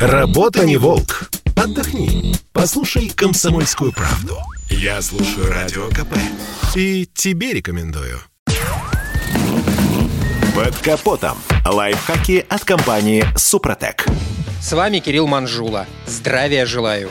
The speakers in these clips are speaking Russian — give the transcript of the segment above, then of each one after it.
Работа не волк. Отдохни. Послушай комсомольскую правду. Я слушаю радио КП. И тебе рекомендую. Под капотом. Лайфхаки от компании Супротек. С вами Кирилл Манжула. Здравия желаю.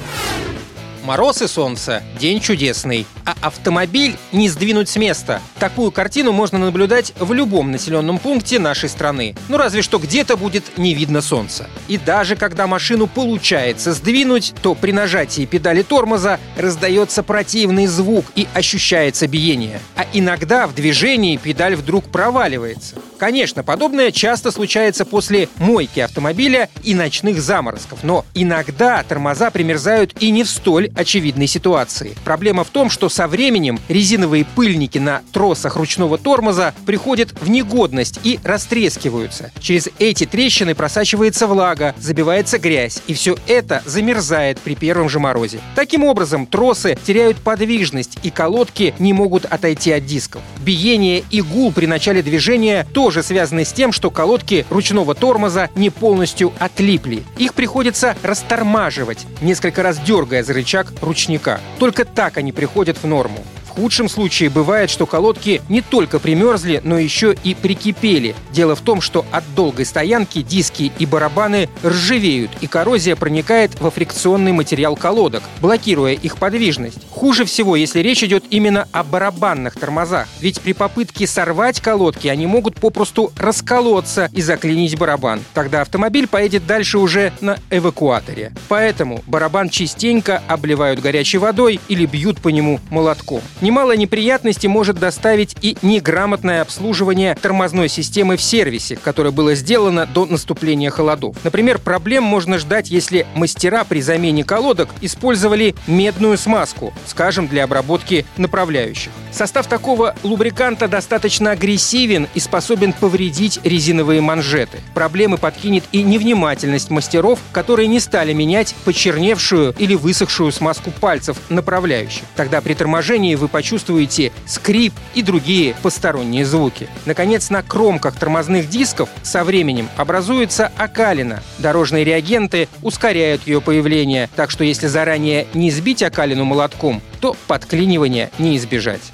Мороз и солнце – день чудесный, а автомобиль не сдвинуть с места. Такую картину можно наблюдать в любом населенном пункте нашей страны. Ну разве что где-то будет не видно солнца. И даже когда машину получается сдвинуть, то при нажатии педали тормоза раздается противный звук и ощущается биение. А иногда в движении педаль вдруг проваливается. Конечно, подобное часто случается после мойки автомобиля и ночных заморозков, но иногда тормоза примерзают и не в столь очевидной ситуации. Проблема в том, что со временем резиновые пыльники на тросах ручного тормоза приходят в негодность и растрескиваются. Через эти трещины просачивается влага, забивается грязь, и все это замерзает при первом же морозе. Таким образом, тросы теряют подвижность, и колодки не могут отойти от дисков. Биение и гул при начале движения тоже связаны с тем, что колодки ручного тормоза не полностью отлипли. Их приходится растормаживать, несколько раз дергая за рычаг ручника. Только так они приходят в норму худшем случае бывает, что колодки не только примерзли, но еще и прикипели. Дело в том, что от долгой стоянки диски и барабаны ржавеют, и коррозия проникает во фрикционный материал колодок, блокируя их подвижность. Хуже всего, если речь идет именно о барабанных тормозах, ведь при попытке сорвать колодки они могут попросту расколоться и заклинить барабан. Тогда автомобиль поедет дальше уже на эвакуаторе. Поэтому барабан частенько обливают горячей водой или бьют по нему молотком. Немало неприятностей может доставить и неграмотное обслуживание тормозной системы в сервисе, которое было сделано до наступления холодов. Например, проблем можно ждать, если мастера при замене колодок использовали медную смазку, скажем, для обработки направляющих. Состав такого лубриканта достаточно агрессивен и способен повредить резиновые манжеты. Проблемы подкинет и невнимательность мастеров, которые не стали менять почерневшую или высохшую смазку пальцев направляющих. Тогда при торможении вы почувствуете скрип и другие посторонние звуки. Наконец, на кромках тормозных дисков со временем образуется окалина. Дорожные реагенты ускоряют ее появление, так что если заранее не сбить окалину молотком, то подклинивания не избежать.